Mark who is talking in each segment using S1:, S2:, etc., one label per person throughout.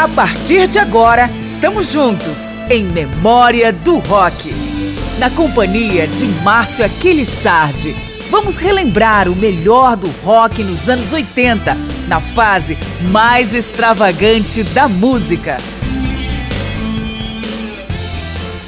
S1: A partir de agora, estamos juntos em Memória do Rock. Na companhia de Márcio Aquiles Sardi, vamos relembrar o melhor do rock nos anos 80, na fase mais extravagante da música.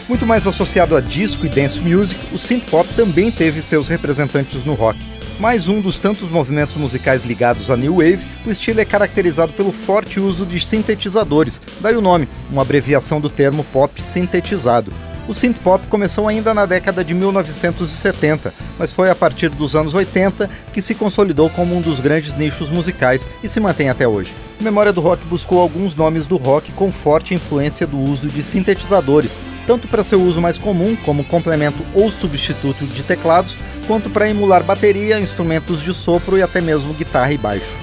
S2: Muito mais associado a disco e dance music, o synth pop também teve seus representantes no rock. Mais um dos tantos movimentos musicais ligados à New Wave, o estilo é caracterizado pelo forte uso de sintetizadores, daí o nome, uma abreviação do termo pop sintetizado. O synth pop começou ainda na década de 1970, mas foi a partir dos anos 80 que se consolidou como um dos grandes nichos musicais e se mantém até hoje. Memória do Rock buscou alguns nomes do rock com forte influência do uso de sintetizadores, tanto para seu uso mais comum, como complemento ou substituto de teclados, quanto para emular bateria, instrumentos de sopro e até mesmo guitarra e baixo.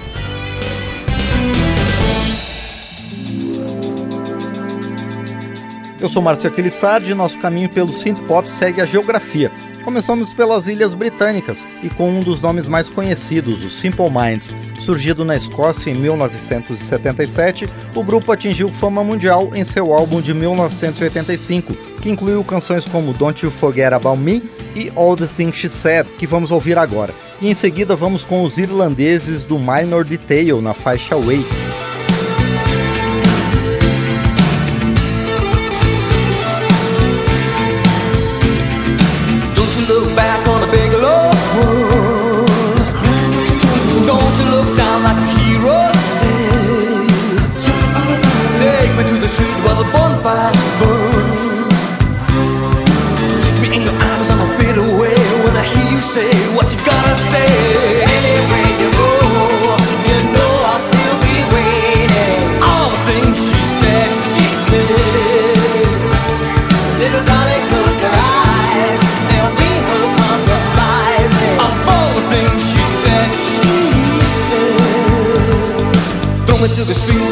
S2: Eu sou Márcio Aquilissardi e nosso caminho pelo synth pop segue a geografia. Começamos pelas Ilhas Britânicas e com um dos nomes mais conhecidos, o Simple Minds. Surgido na Escócia em 1977, o grupo atingiu fama mundial em seu álbum de 1985, que incluiu canções como Don't You Forget About Me e All the Things She Said, que vamos ouvir agora. E em seguida vamos com os irlandeses do Minor Detail na faixa Wait. To the street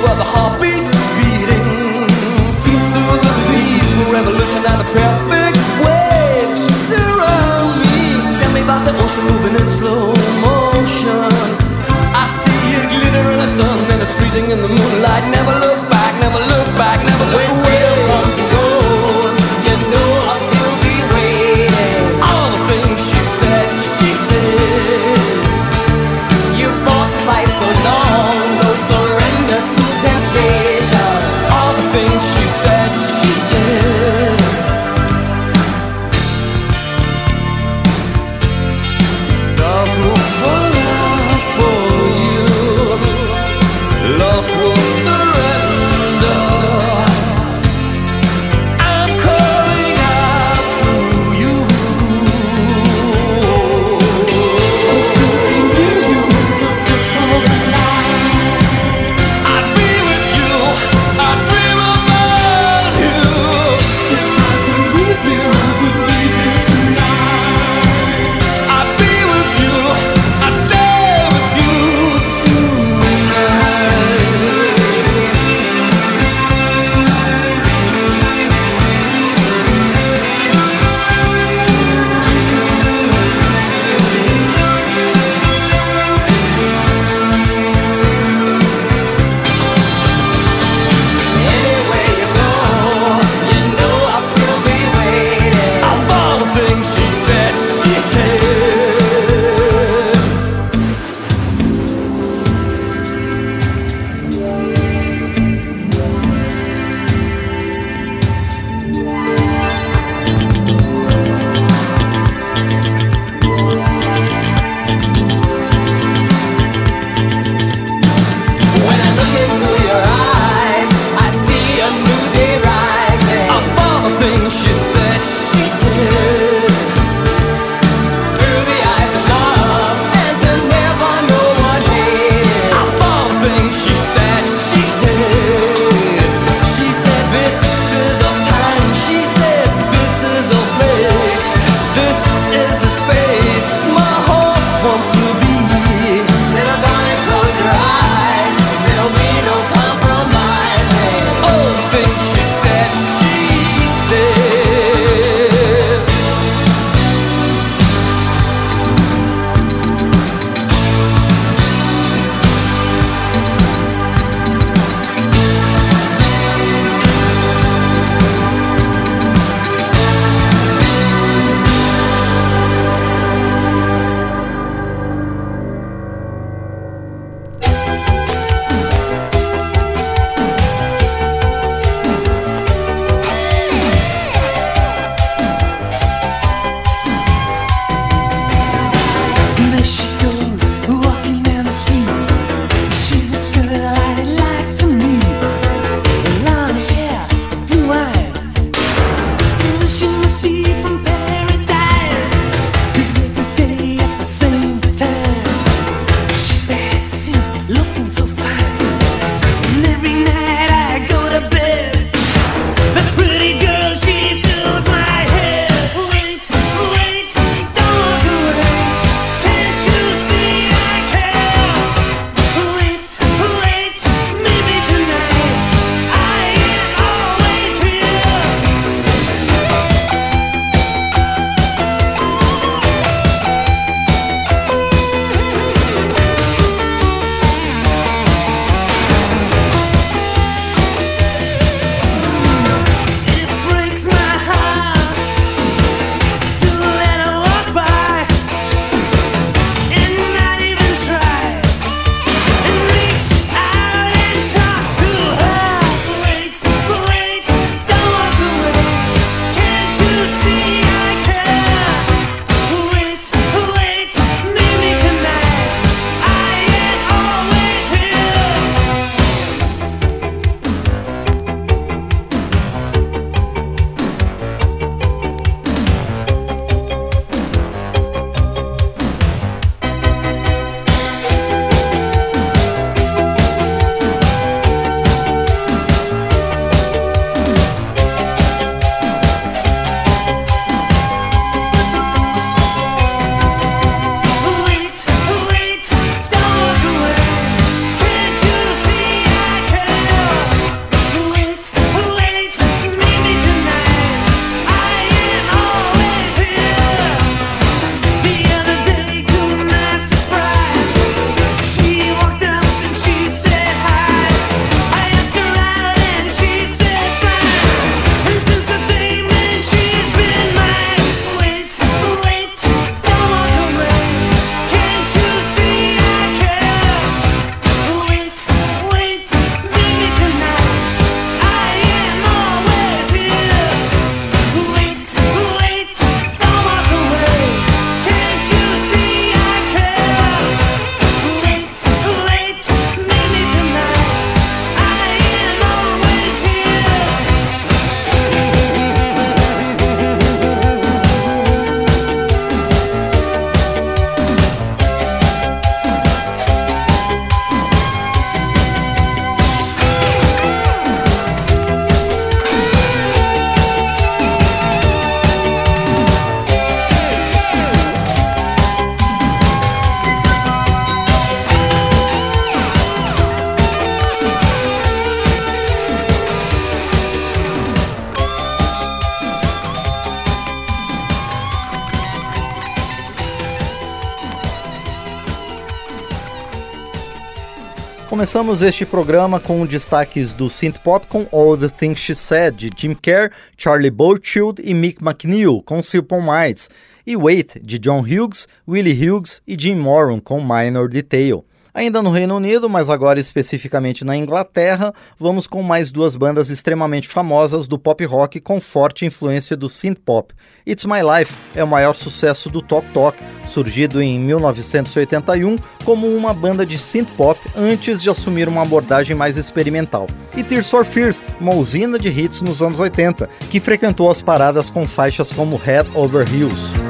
S2: Começamos este programa com destaques do synth pop com All the Things She Said de Jim Kerr, Charlie Bowchild e Mick McNeil com Silpon Mites, e Wait de John Hughes, Willie Hughes e Jim Moran com Minor Detail. Ainda no Reino Unido, mas agora especificamente na Inglaterra, vamos com mais duas bandas extremamente famosas do pop rock com forte influência do synth pop. It's My Life é o maior sucesso do Tok Tok, surgido em 1981 como uma banda de synth pop antes de assumir uma abordagem mais experimental. E Tears for Fears, uma usina de hits nos anos 80, que frequentou as paradas com faixas como Head Over Heels.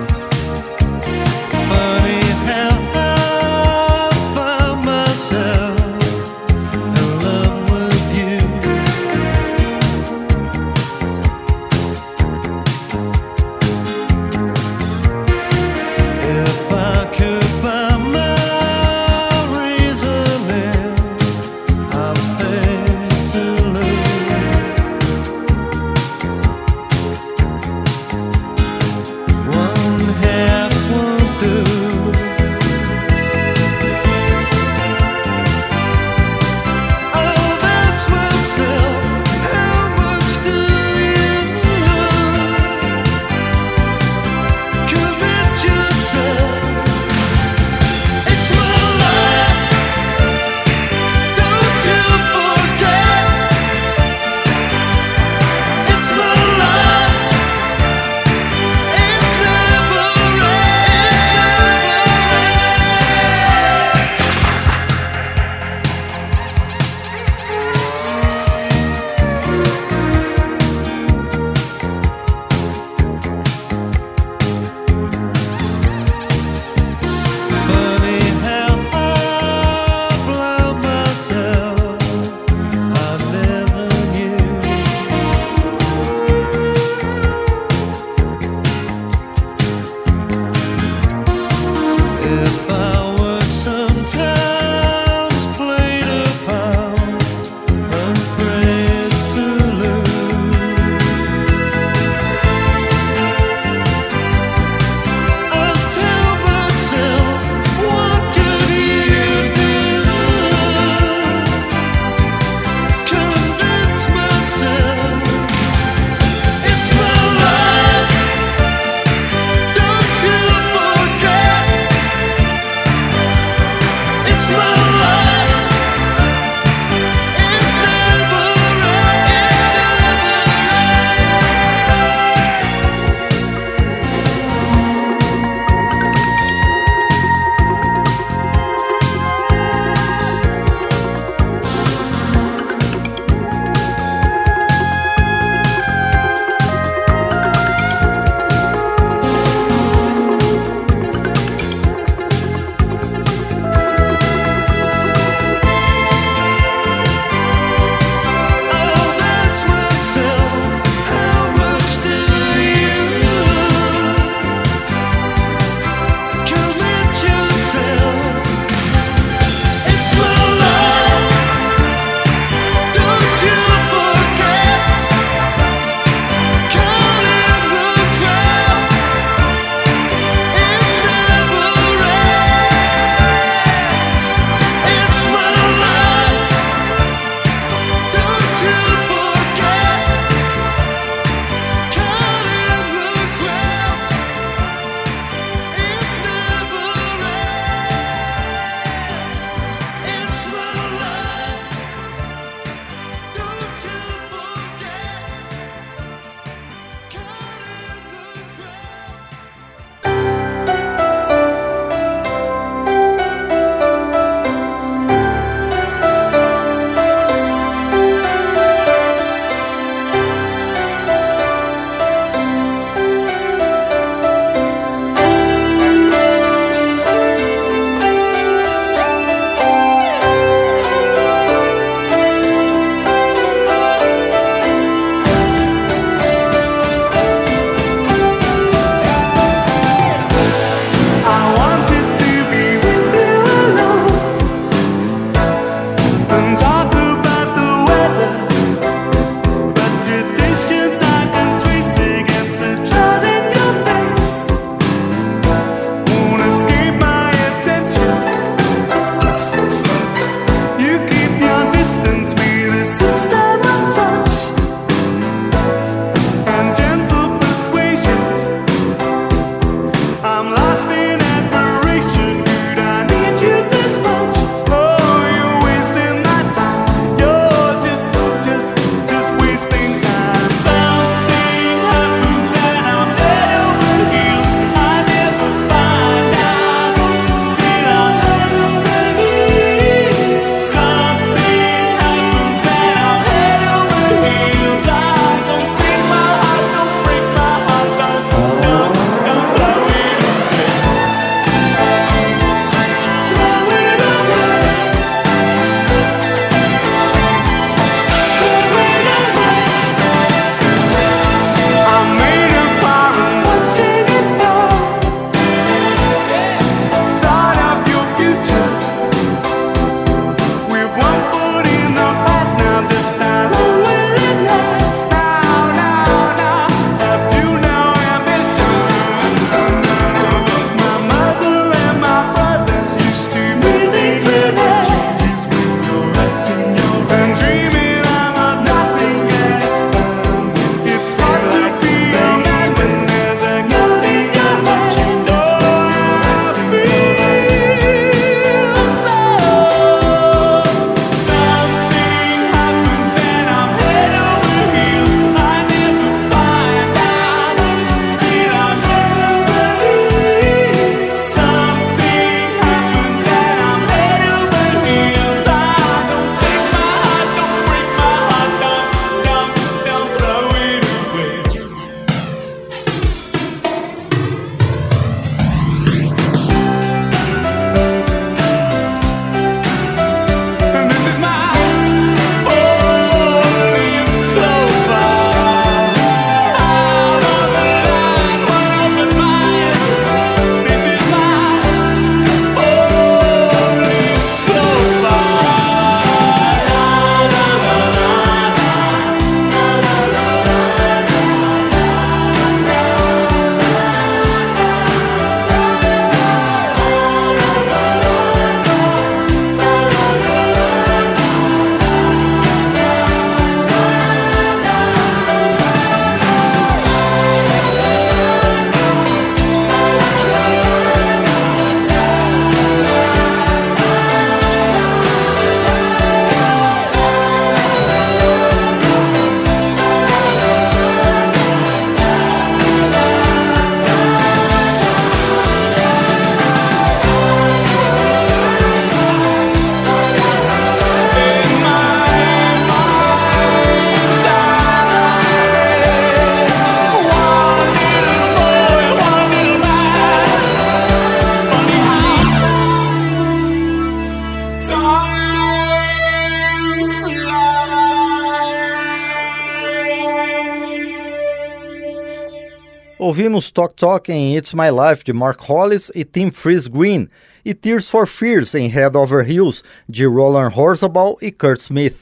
S2: Ouvimos Talk Talk em It's My Life de Mark Hollis e Tim Freeze Green, e Tears for Fears em Head Over Heels de Roland Horsabal e Kurt Smith.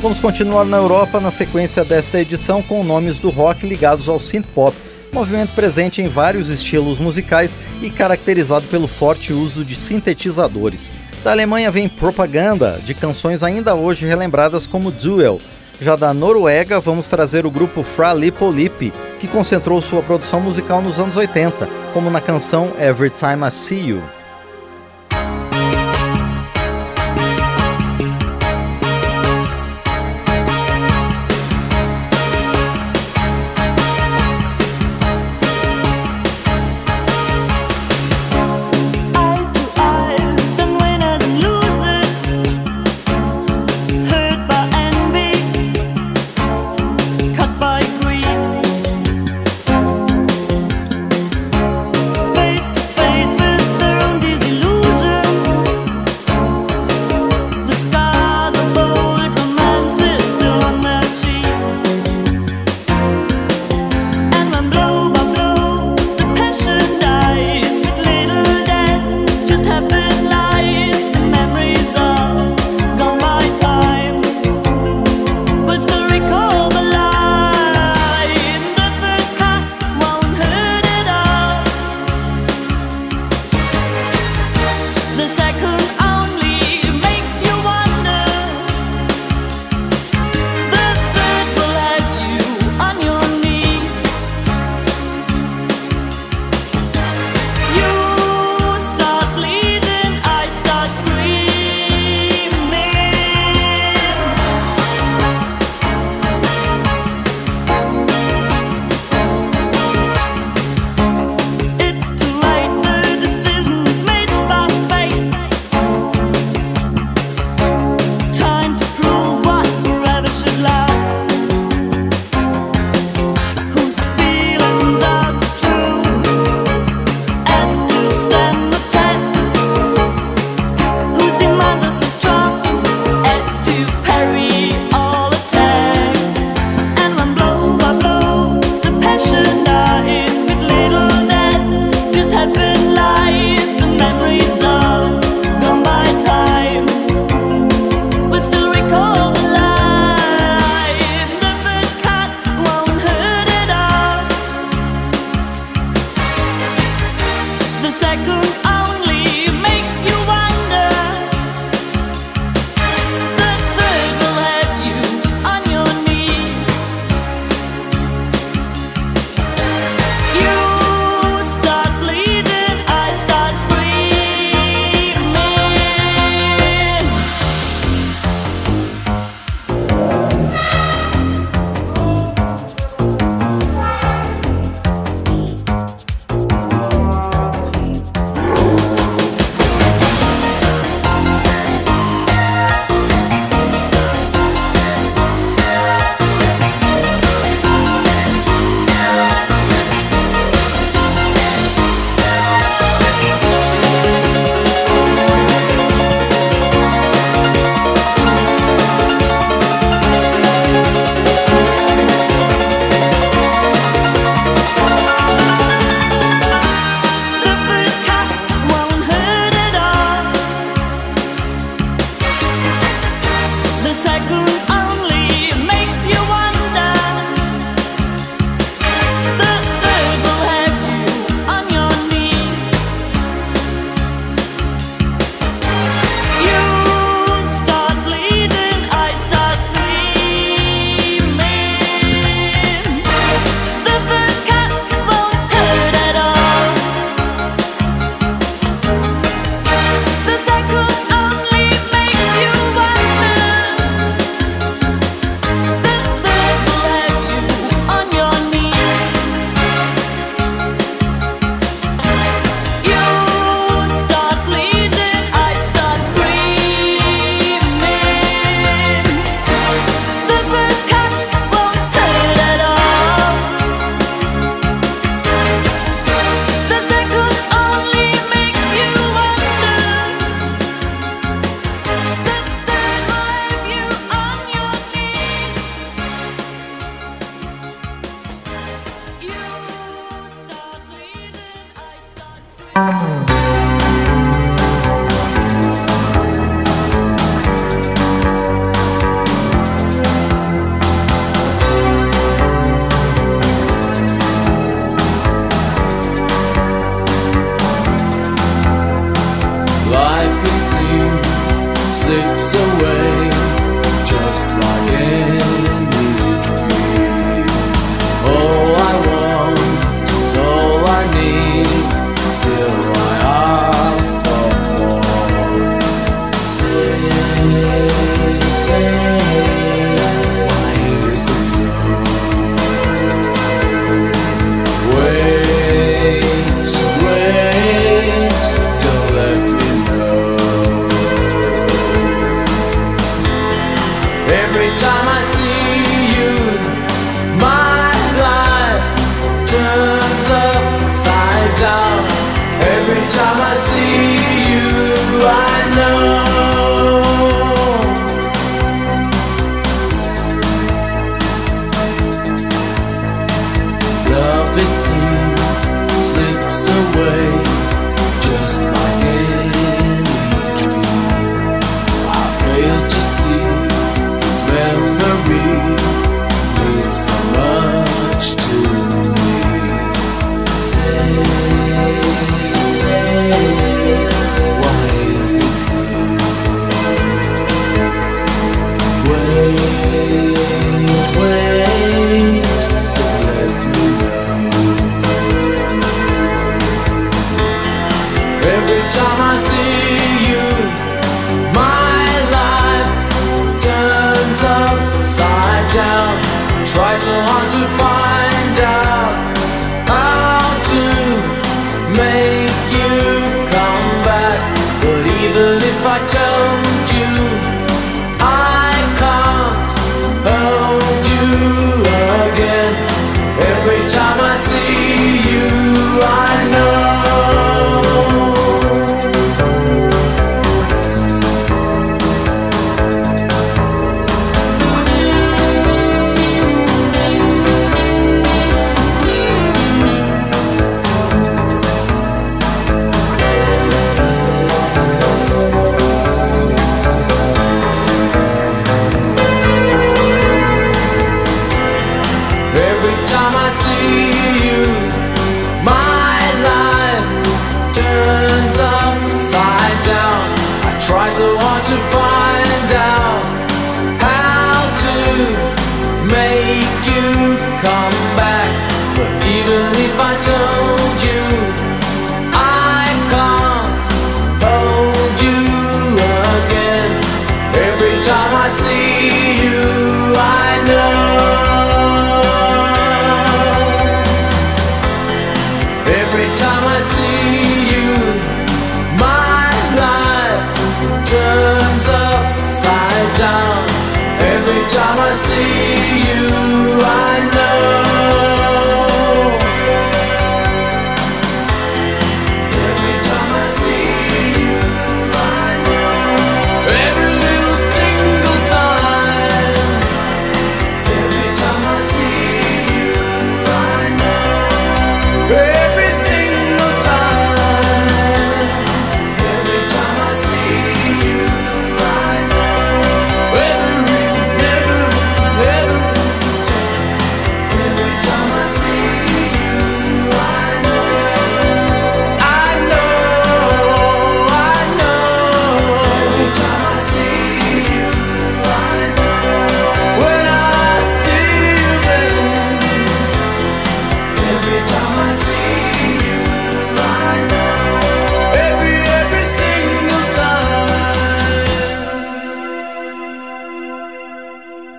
S2: Vamos continuar na Europa na sequência desta edição com nomes do rock ligados ao synth pop, movimento presente em vários estilos musicais e caracterizado pelo forte uso de sintetizadores. Da Alemanha vem Propaganda, de canções ainda hoje relembradas como Duel. Já da Noruega, vamos trazer o grupo Fra Lipolip, que concentrou sua produção musical nos anos 80, como na canção Every Time I See You.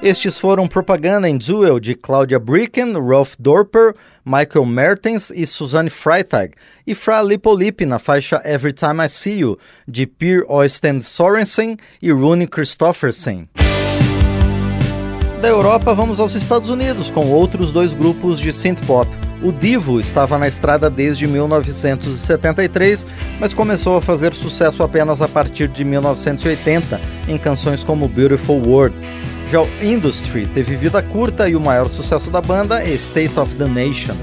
S2: Estes foram Propaganda and Duel de Claudia Bricken, Rolf Dorper, Michael Mertens e Suzanne Freitag, e Fra Lipolip na faixa Every Time I See You de Per Oystein Sorensen e Rune Christoffersen. Da Europa, vamos aos Estados Unidos com outros dois grupos de synth pop. O Divo estava na estrada desde 1973, mas começou a fazer sucesso apenas a partir de 1980 em canções como Beautiful World. Já o Industry teve vida curta e o maior sucesso da banda é State of the Nation.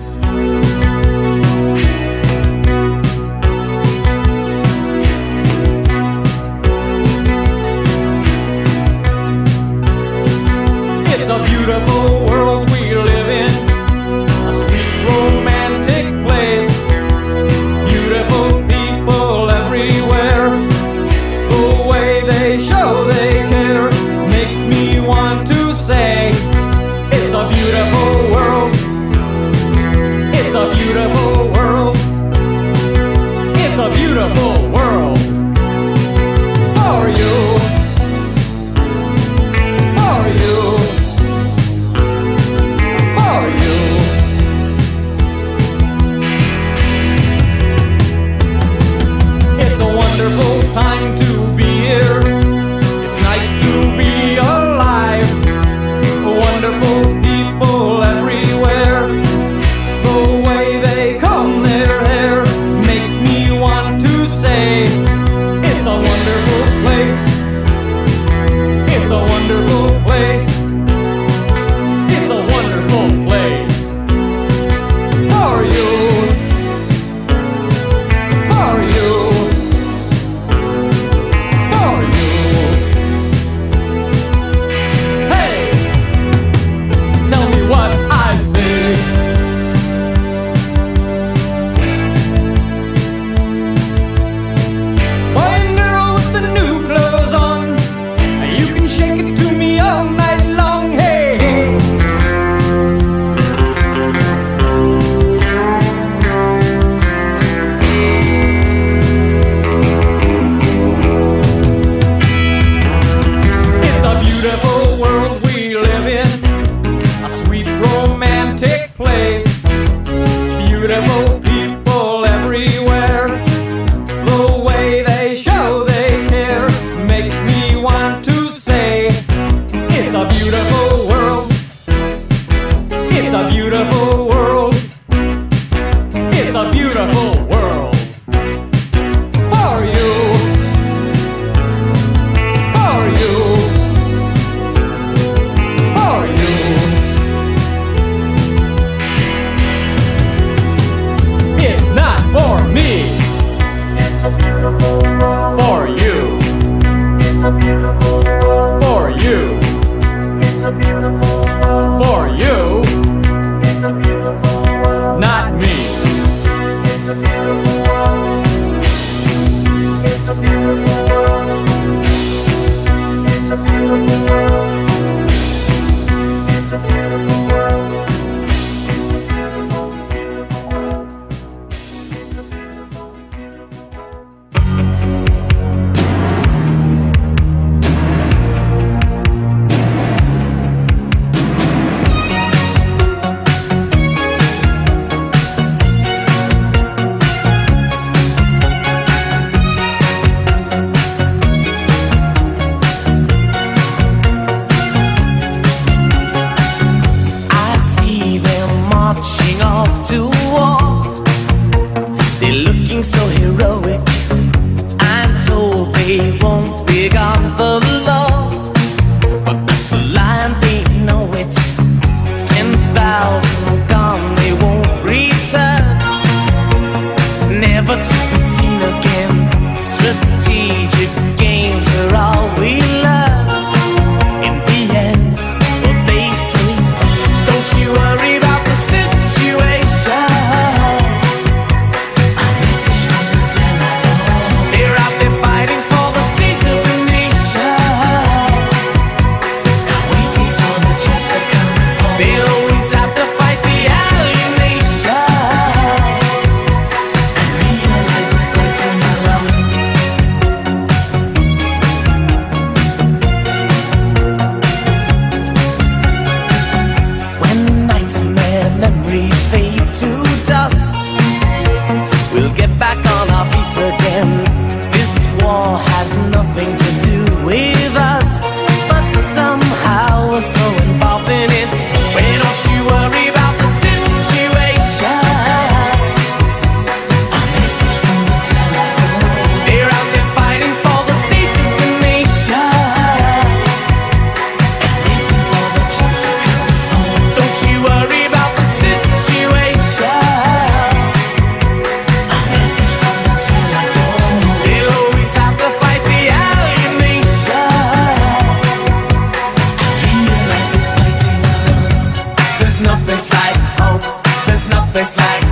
S3: just like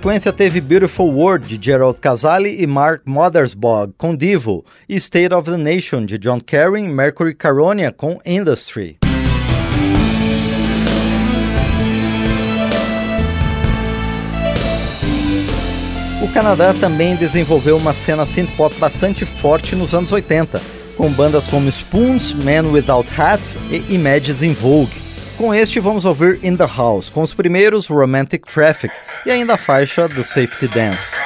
S3: sequência teve Beautiful World de Gerald Casale e Mark Mothersbaugh com Devil e State of the Nation de John Kerry Mercury Caronia com Industry. O Canadá também desenvolveu uma cena synth-pop bastante forte nos anos 80, com bandas como Spoons, Men Without Hats e Images in Vogue. Com este, vamos ouvir In the House, com os primeiros Romantic Traffic e ainda a faixa The Safety Dance.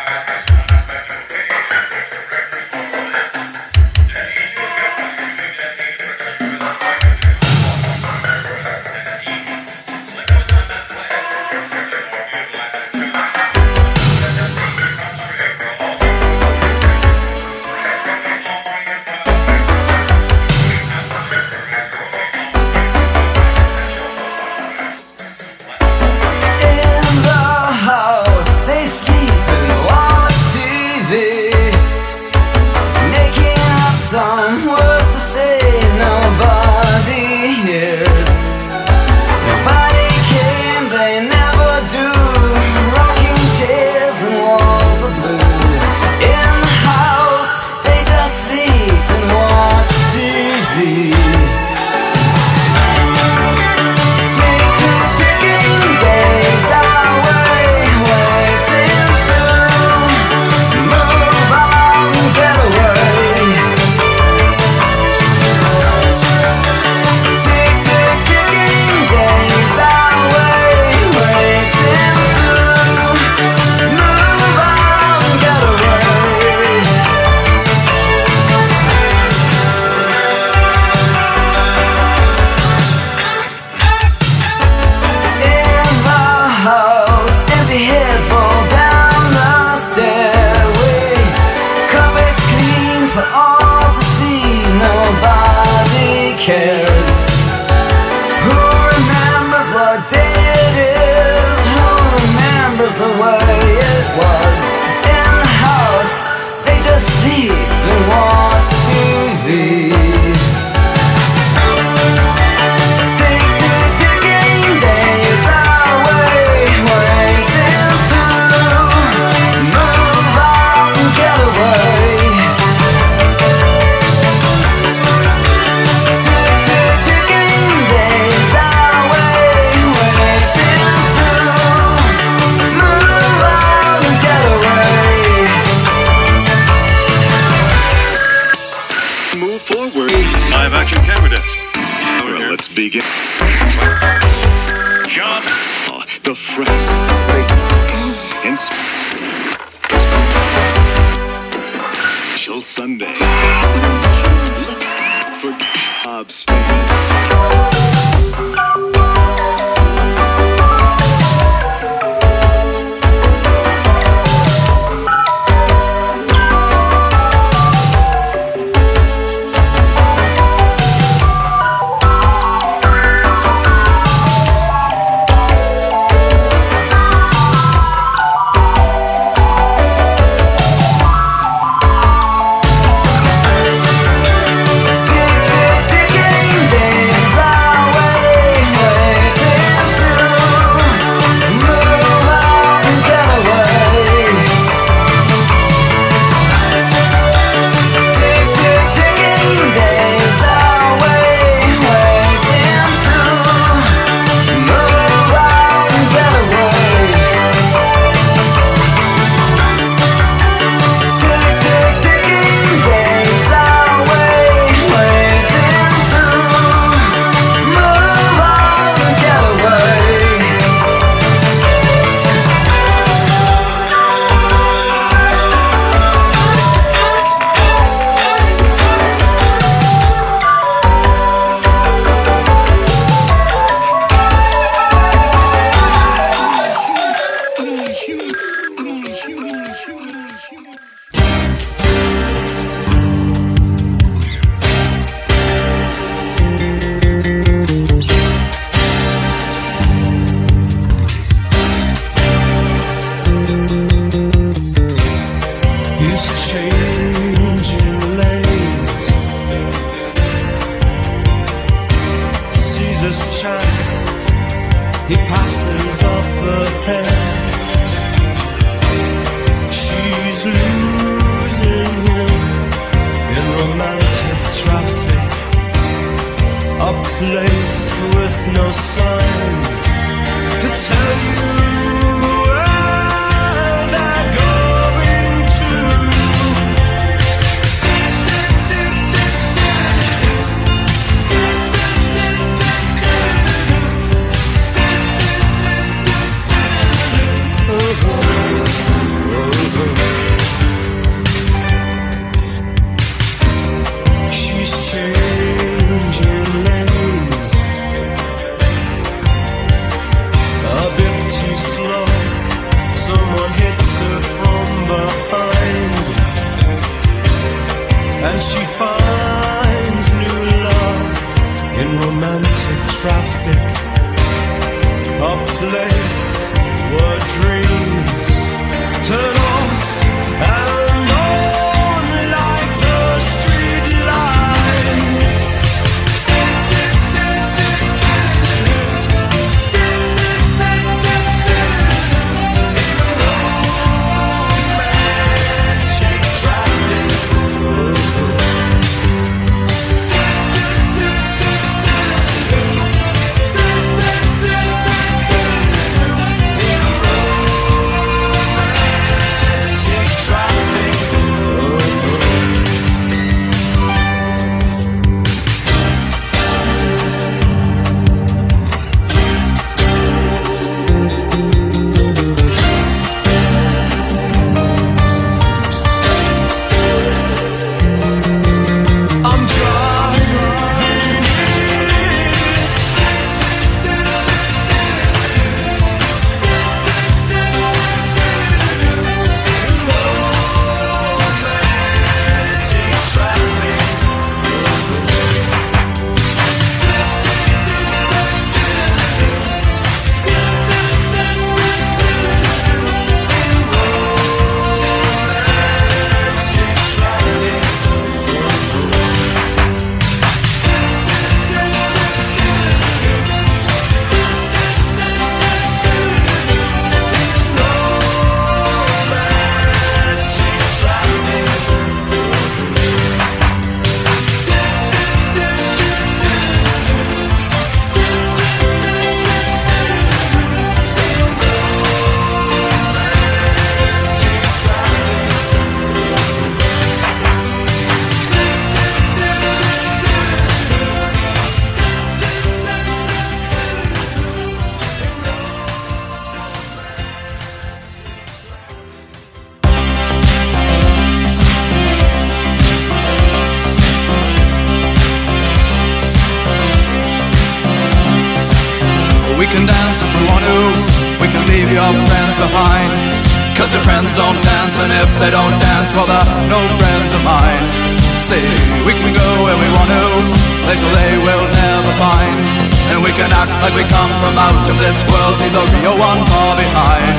S4: This world, leave the real one far behind.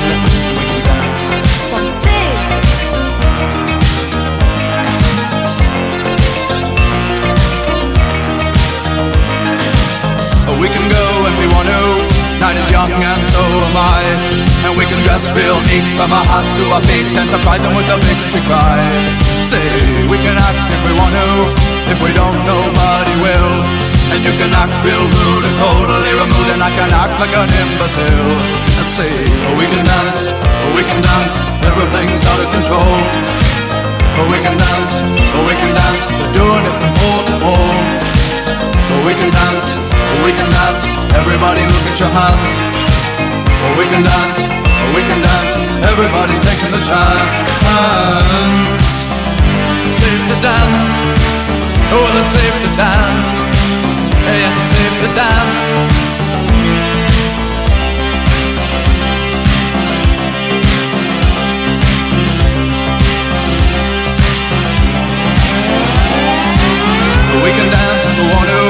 S4: We can dance.
S5: What do you
S4: We can go if we want to. Night is young and so am I. And we can dress real neat from our hearts to our feet and surprise them with a victory cry. Say, we can act if we want to. If we don't, nobody will. And you can act real rude and totally removed, and I can act like an imbecile. I say, oh, we can dance, oh, we can dance, everything's out of control. Oh, we can dance, oh, we can dance, we're doing it from pole to pole. Oh, we can dance, oh, we can dance, everybody look at your hands. Oh, we can dance, oh, we can dance, everybody's taking the chance. Safe to dance, oh, well, it's safe to dance. We can dance if we want to.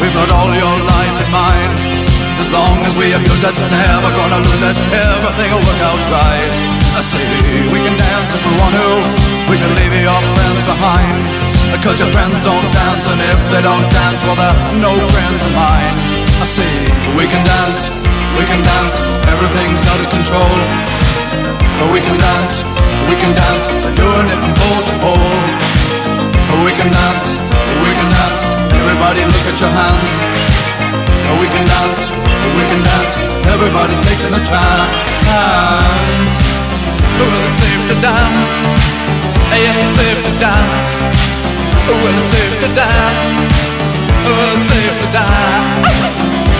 S4: We've got all your life in mind. As long as we abuse it, never gonna lose it. Everything will work out right. I say we can dance if we want to. We can leave your friends behind. Uh, because your friends don't dance, and if they don't dance, well, they're no friends of mine. I see we can dance, we can dance. Everything's out of control. But we can dance, we can dance. We're doing it from pole to pole. Uh, we can dance, we can dance. Everybody look at your hands. We can dance, we can dance. Everybody's taking a chance. Well, it's safe to dance. Yes, it's safe to dance. Well, it's safe to dance. Well, it's safe to dance.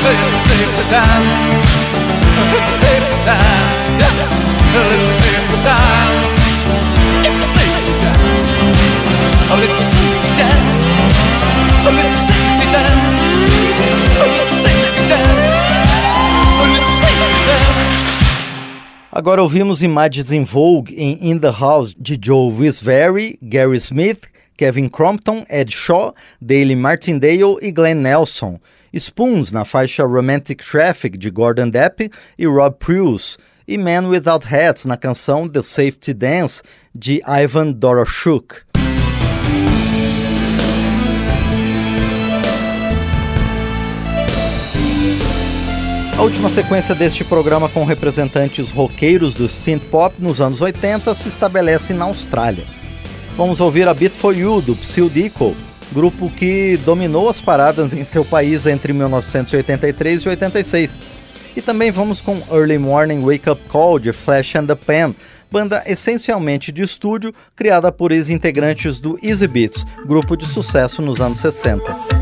S4: Yes, it's safe to dance. It's safe to dance. Well, it's safe to dance. It's safe dance. Oh, a safety dance. Oh, it's a safety dance. Oh, it's a safety dance. Oh, it's a safety dance.
S2: Agora ouvimos imagens em Vogue em In the House de Joe Visveri, Gary Smith, Kevin Crompton, Ed Shaw, Daley Martindale e Glenn Nelson. Spoons na faixa Romantic Traffic de Gordon Depp e Rob Pruse. E Man Without Hats na canção The Safety Dance de Ivan Doroshuk. A última sequência deste programa com representantes roqueiros do synth pop nos anos 80 se estabelece na Austrália. Vamos ouvir a Beat For You do Psyll grupo que dominou as paradas em seu país entre 1983 e 86. E também vamos com Early Morning Wake Up Call de Flash and the Pan, banda essencialmente de estúdio criada por ex-integrantes do Easy Beats, grupo de sucesso nos anos 60.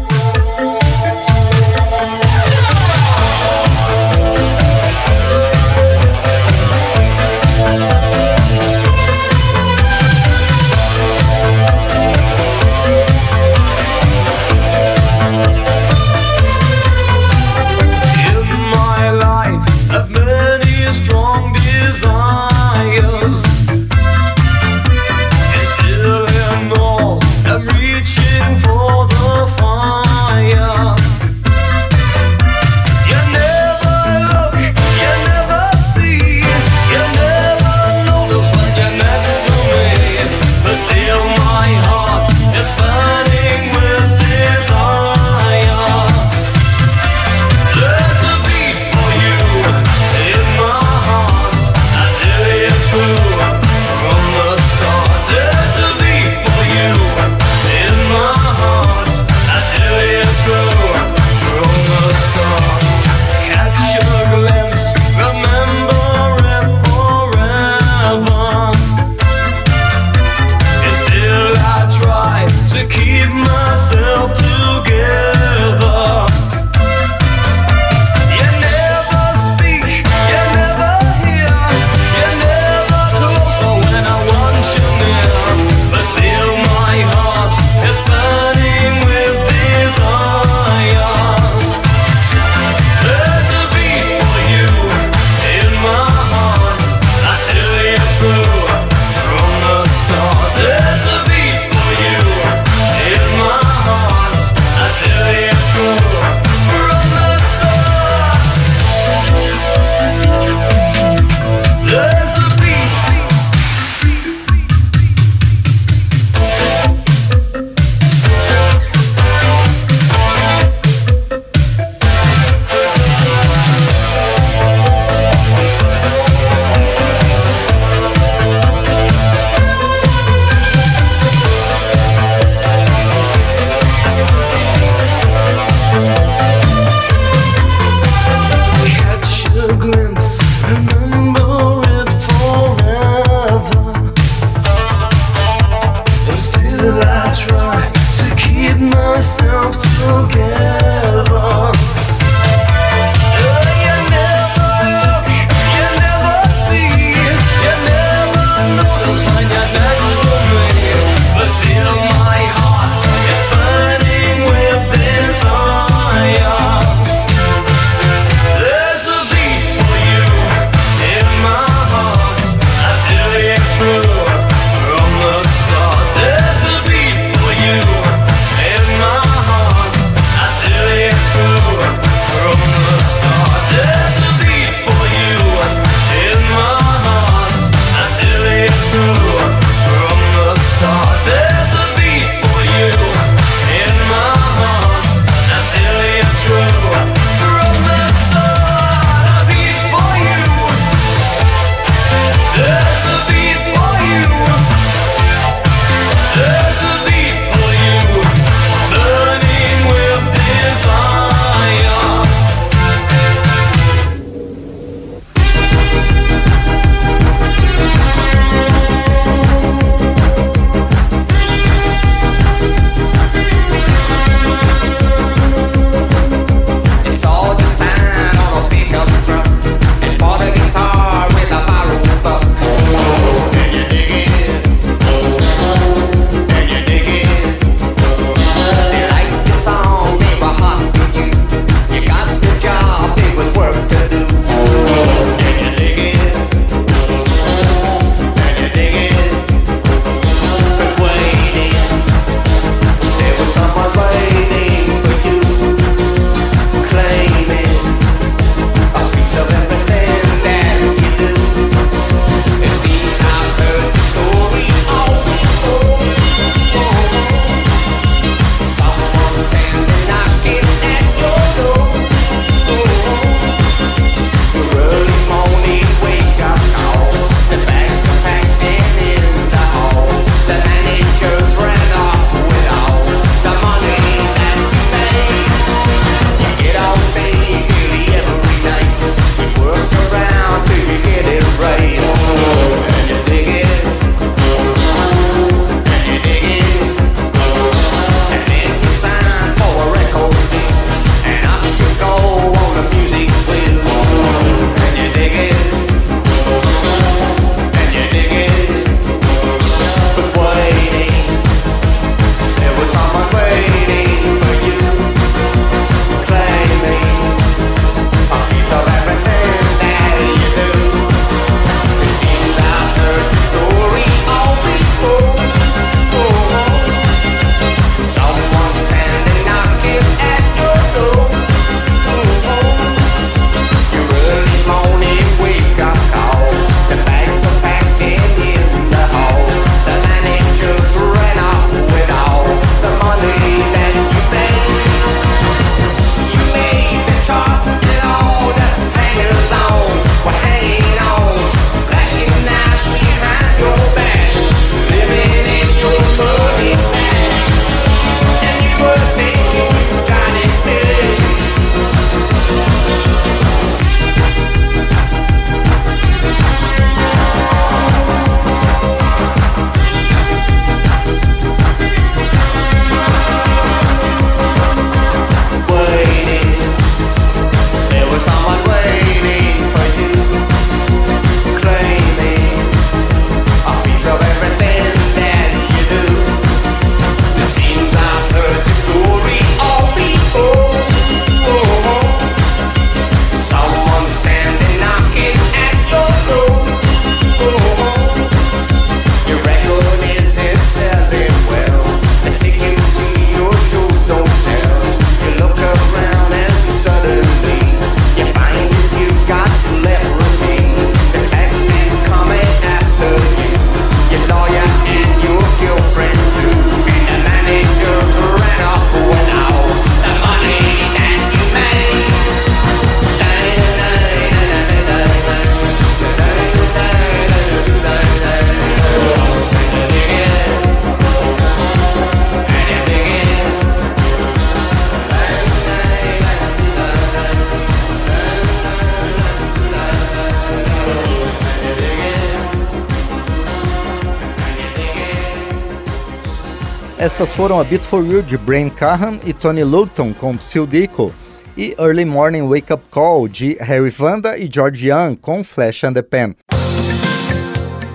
S2: Estas foram A For You de Brain Cahan e Tony Luton com Psyll Dico e Early Morning Wake Up Call de Harry Vanda e George Young com Flash and the Pen.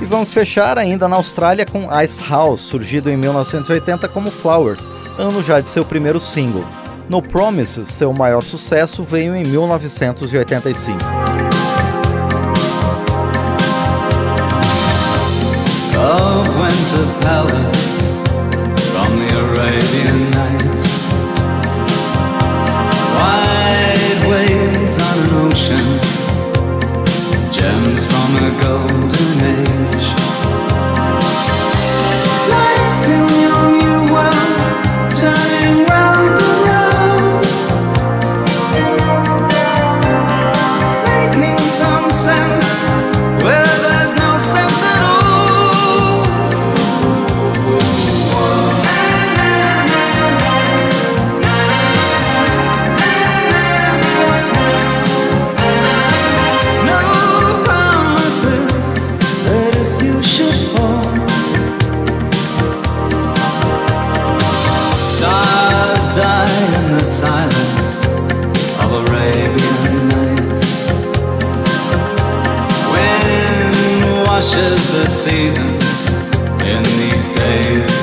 S2: E vamos fechar ainda na Austrália com Ice House, surgido em 1980 como Flowers, ano já de seu primeiro single. No Promises, seu maior sucesso veio em 1985.
S6: of Arabian Nights. Wide waves on an ocean, gems from a golden the seasons in these days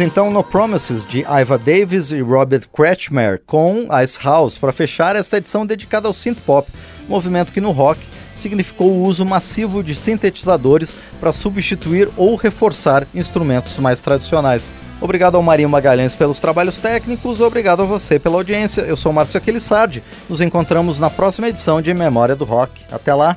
S2: Então No Promises de Iva Davis e Robert Kretschmer com Ice House para fechar esta edição dedicada ao synth pop, movimento que no rock significou o uso massivo de sintetizadores para substituir ou reforçar instrumentos mais tradicionais. Obrigado ao Marinho Magalhães pelos trabalhos técnicos, obrigado a você pela audiência. Eu sou Márcio Aquilissardi. Nos encontramos na próxima edição de Memória do Rock. Até lá!